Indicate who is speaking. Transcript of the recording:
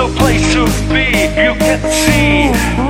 Speaker 1: No place to be. You can see.